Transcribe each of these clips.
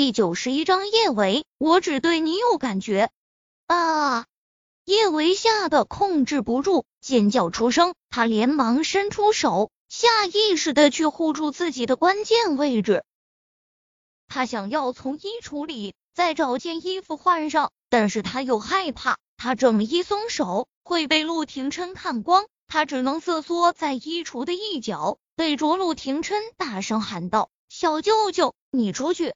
第九十一章叶维，我只对你有感觉。啊！叶维吓得控制不住，尖叫出声。他连忙伸出手，下意识的去护住自己的关键位置。他想要从衣橱里再找件衣服换上，但是他又害怕，他这么一松手会被陆廷琛看光。他只能瑟缩在衣橱的一角，对着陆廷琛大声喊道：“小舅舅，你出去！”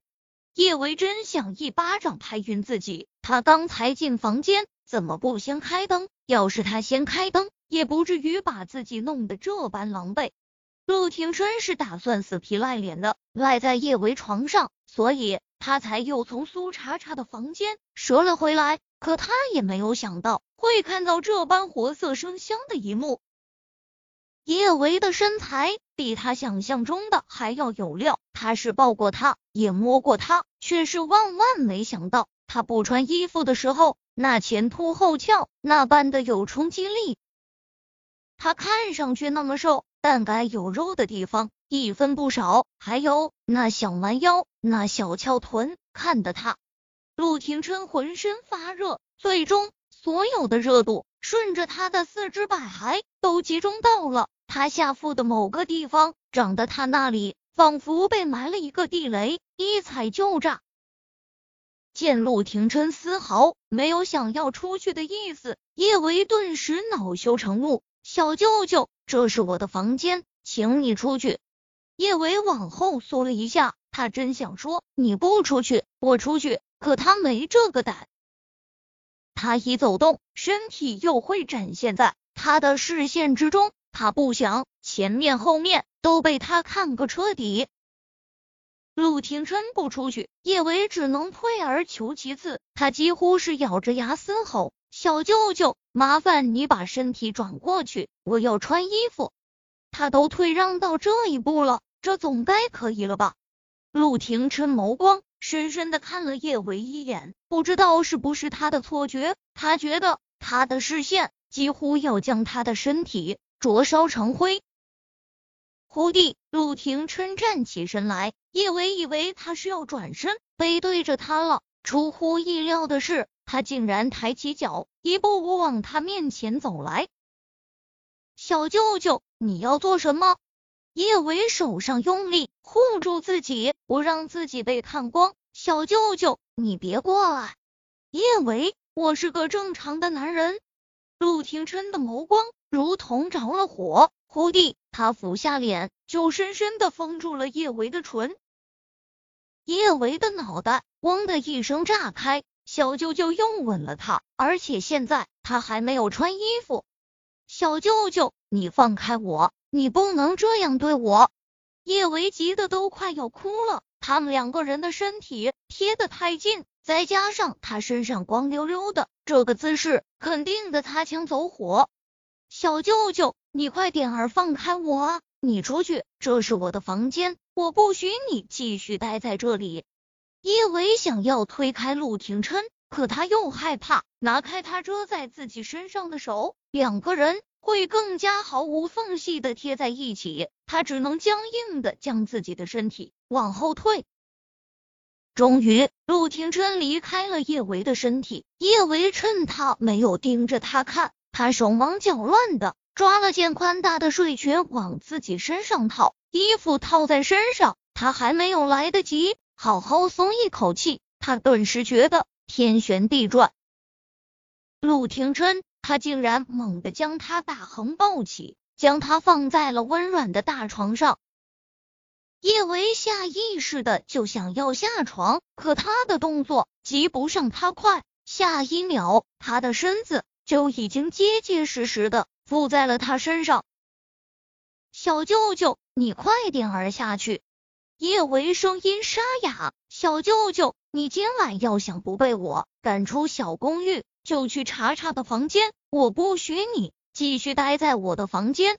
叶维真想一巴掌拍晕自己。他刚才进房间，怎么不先开灯？要是他先开灯，也不至于把自己弄得这般狼狈。陆廷琛是打算死皮赖脸的赖在叶维床上，所以他才又从苏茶茶的房间折了回来。可他也没有想到会看到这般活色生香的一幕。叶维的身材比他想象中的还要有料，他是抱过他，也摸过他，却是万万没想到，他不穿衣服的时候，那前凸后翘，那般的有冲击力。他看上去那么瘦，但该有肉的地方一分不少，还有那小蛮腰，那小翘臀，看得他。陆廷琛浑身发热，最终所有的热度顺着他的四肢百骸都集中到了他下腹的某个地方，长得他那里仿佛被埋了一个地雷，一踩就炸。见陆廷琛丝毫没有想要出去的意思，叶维顿时恼羞成怒：“小舅舅，这是我的房间，请你出去。”叶维往后缩了一下，他真想说：“你不出去，我出去。”可他没这个胆，他一走动，身体又会展现在他的视线之中。他不想前面后面都被他看个彻底。陆廷琛不出去，叶维只能退而求其次。他几乎是咬着牙嘶吼：“小舅舅，麻烦你把身体转过去，我要穿衣服。”他都退让到这一步了，这总该可以了吧？陆廷琛眸光。深深的看了叶维一眼，不知道是不是他的错觉，他觉得他的视线几乎要将他的身体灼烧成灰。忽地，陆廷琛站起身来，叶维以为他是要转身背对着他了，出乎意料的是，他竟然抬起脚，一步步往他面前走来。小舅舅，你要做什么？叶维手上用力护住自己，不让自己被看光。小舅舅，你别过来！叶维，我是个正常的男人。陆廷琛的眸光如同着了火，忽地，他俯下脸，就深深的封住了叶维的唇。叶维的脑袋嗡的一声炸开，小舅舅又吻了他，而且现在他还没有穿衣服。小舅舅，你放开我！你不能这样对我！叶维急得都快要哭了。他们两个人的身体贴得太近，再加上他身上光溜溜的，这个姿势肯定的擦枪走火。小舅舅，你快点儿放开我！你出去，这是我的房间，我不许你继续待在这里。叶维想要推开陆廷琛，可他又害怕拿开他遮在自己身上的手，两个人。会更加毫无缝隙的贴在一起，他只能僵硬的将自己的身体往后退。终于，陆廷琛离开了叶维的身体。叶维趁他没有盯着他看，他手忙脚乱的抓了件宽大的睡裙往自己身上套，衣服套在身上，他还没有来得及好好松一口气，他顿时觉得天旋地转。陆廷琛。他竟然猛地将他大横抱起，将他放在了温软的大床上。叶维下意识的就想要下床，可他的动作及不上他快，下一秒他的身子就已经结结实实的附在了他身上。小舅舅，你快点儿下去！叶维声音沙哑：“小舅舅，你今晚要想不被我赶出小公寓。”就去查查的房间，我不许你继续待在我的房间。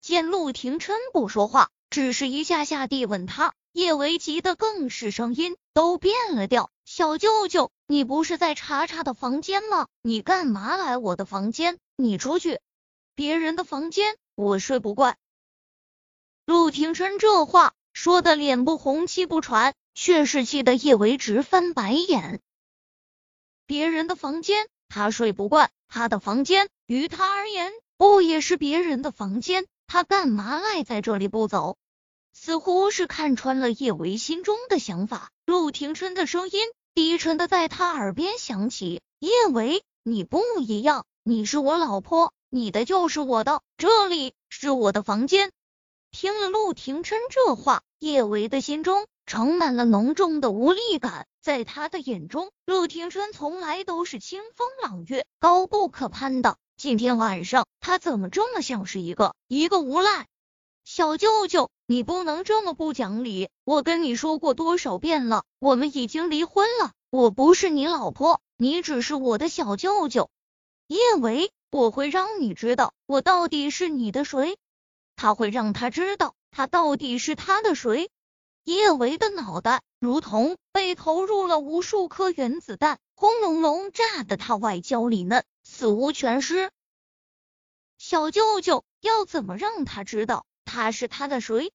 见陆廷琛不说话，只是一下下地吻他，叶维急得更是声音都变了调。小舅舅，你不是在查查的房间吗？你干嘛来我的房间？你出去，别人的房间我睡不惯。陆廷琛这话说的脸不红气不喘，却是气得叶维直翻白眼。别人的房间他睡不惯，他的房间于他而言不也是别人的房间？他干嘛赖在这里不走？似乎是看穿了叶维心中的想法，陆廷琛的声音低沉的在他耳边响起：“叶维，你不一样，你是我老婆，你的就是我的，这里是我的房间。”听了陆廷琛这话，叶维的心中盛满了浓重的无力感。在他的眼中，陆廷琛从来都是清风朗月、高不可攀的。今天晚上，他怎么这么像是一个一个无赖？小舅舅，你不能这么不讲理！我跟你说过多少遍了，我们已经离婚了，我不是你老婆，你只是我的小舅舅。叶维，我会让你知道，我到底是你的谁。他会让他知道，他到底是他的谁。叶维的脑袋如同被投入了无数颗原子弹，轰隆隆炸得他外焦里嫩，死无全尸。小舅舅要怎么让他知道他是他的谁？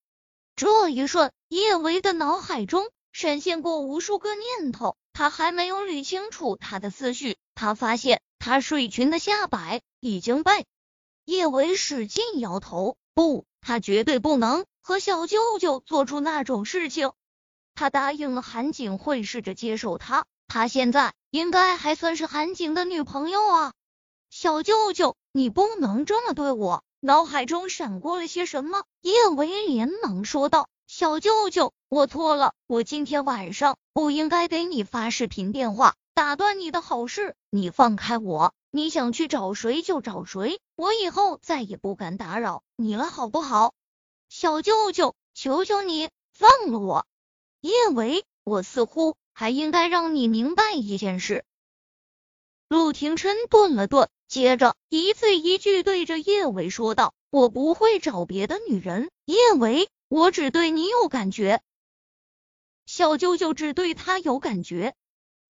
这一瞬，叶维的脑海中闪现过无数个念头，他还没有捋清楚他的思绪，他发现他睡裙的下摆已经被叶维使劲摇头，不，他绝对不能。和小舅舅做出那种事情，他答应了韩景会试着接受他，他现在应该还算是韩景的女朋友啊。小舅舅，你不能这么对我。脑海中闪过了些什么？叶维连忙说道：“小舅舅，我错了，我今天晚上不应该给你发视频电话，打断你的好事。你放开我，你想去找谁就找谁，我以后再也不敢打扰你了，好不好？”小舅舅，求求你放了我！叶维，我似乎还应该让你明白一件事。陆廷琛顿了顿，接着一字一句对着叶维说道：“我不会找别的女人，叶维，我只对你有感觉。小舅舅只对他有感觉。”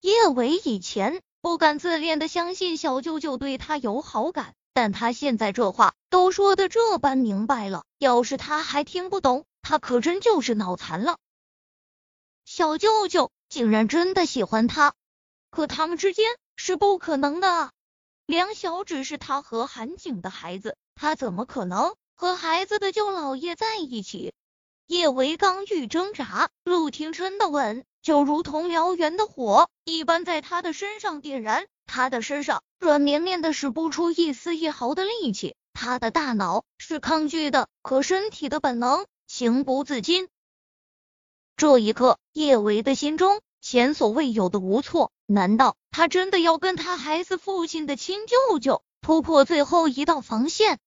叶伟以前不敢自恋的相信小舅舅对他有好感。但他现在这话都说的这般明白了，要是他还听不懂，他可真就是脑残了。小舅舅竟然真的喜欢他，可他们之间是不可能的！梁晓只是他和韩景的孩子，他怎么可能和孩子的舅老爷在一起？叶维刚欲挣扎，陆廷琛的吻就如同燎原的火一般在他的身上点燃。他的身上软绵绵的，使不出一丝一毫的力气。他的大脑是抗拒的，可身体的本能情不自禁。这一刻，叶维的心中前所未有的无措。难道他真的要跟他孩子父亲的亲舅舅突破最后一道防线？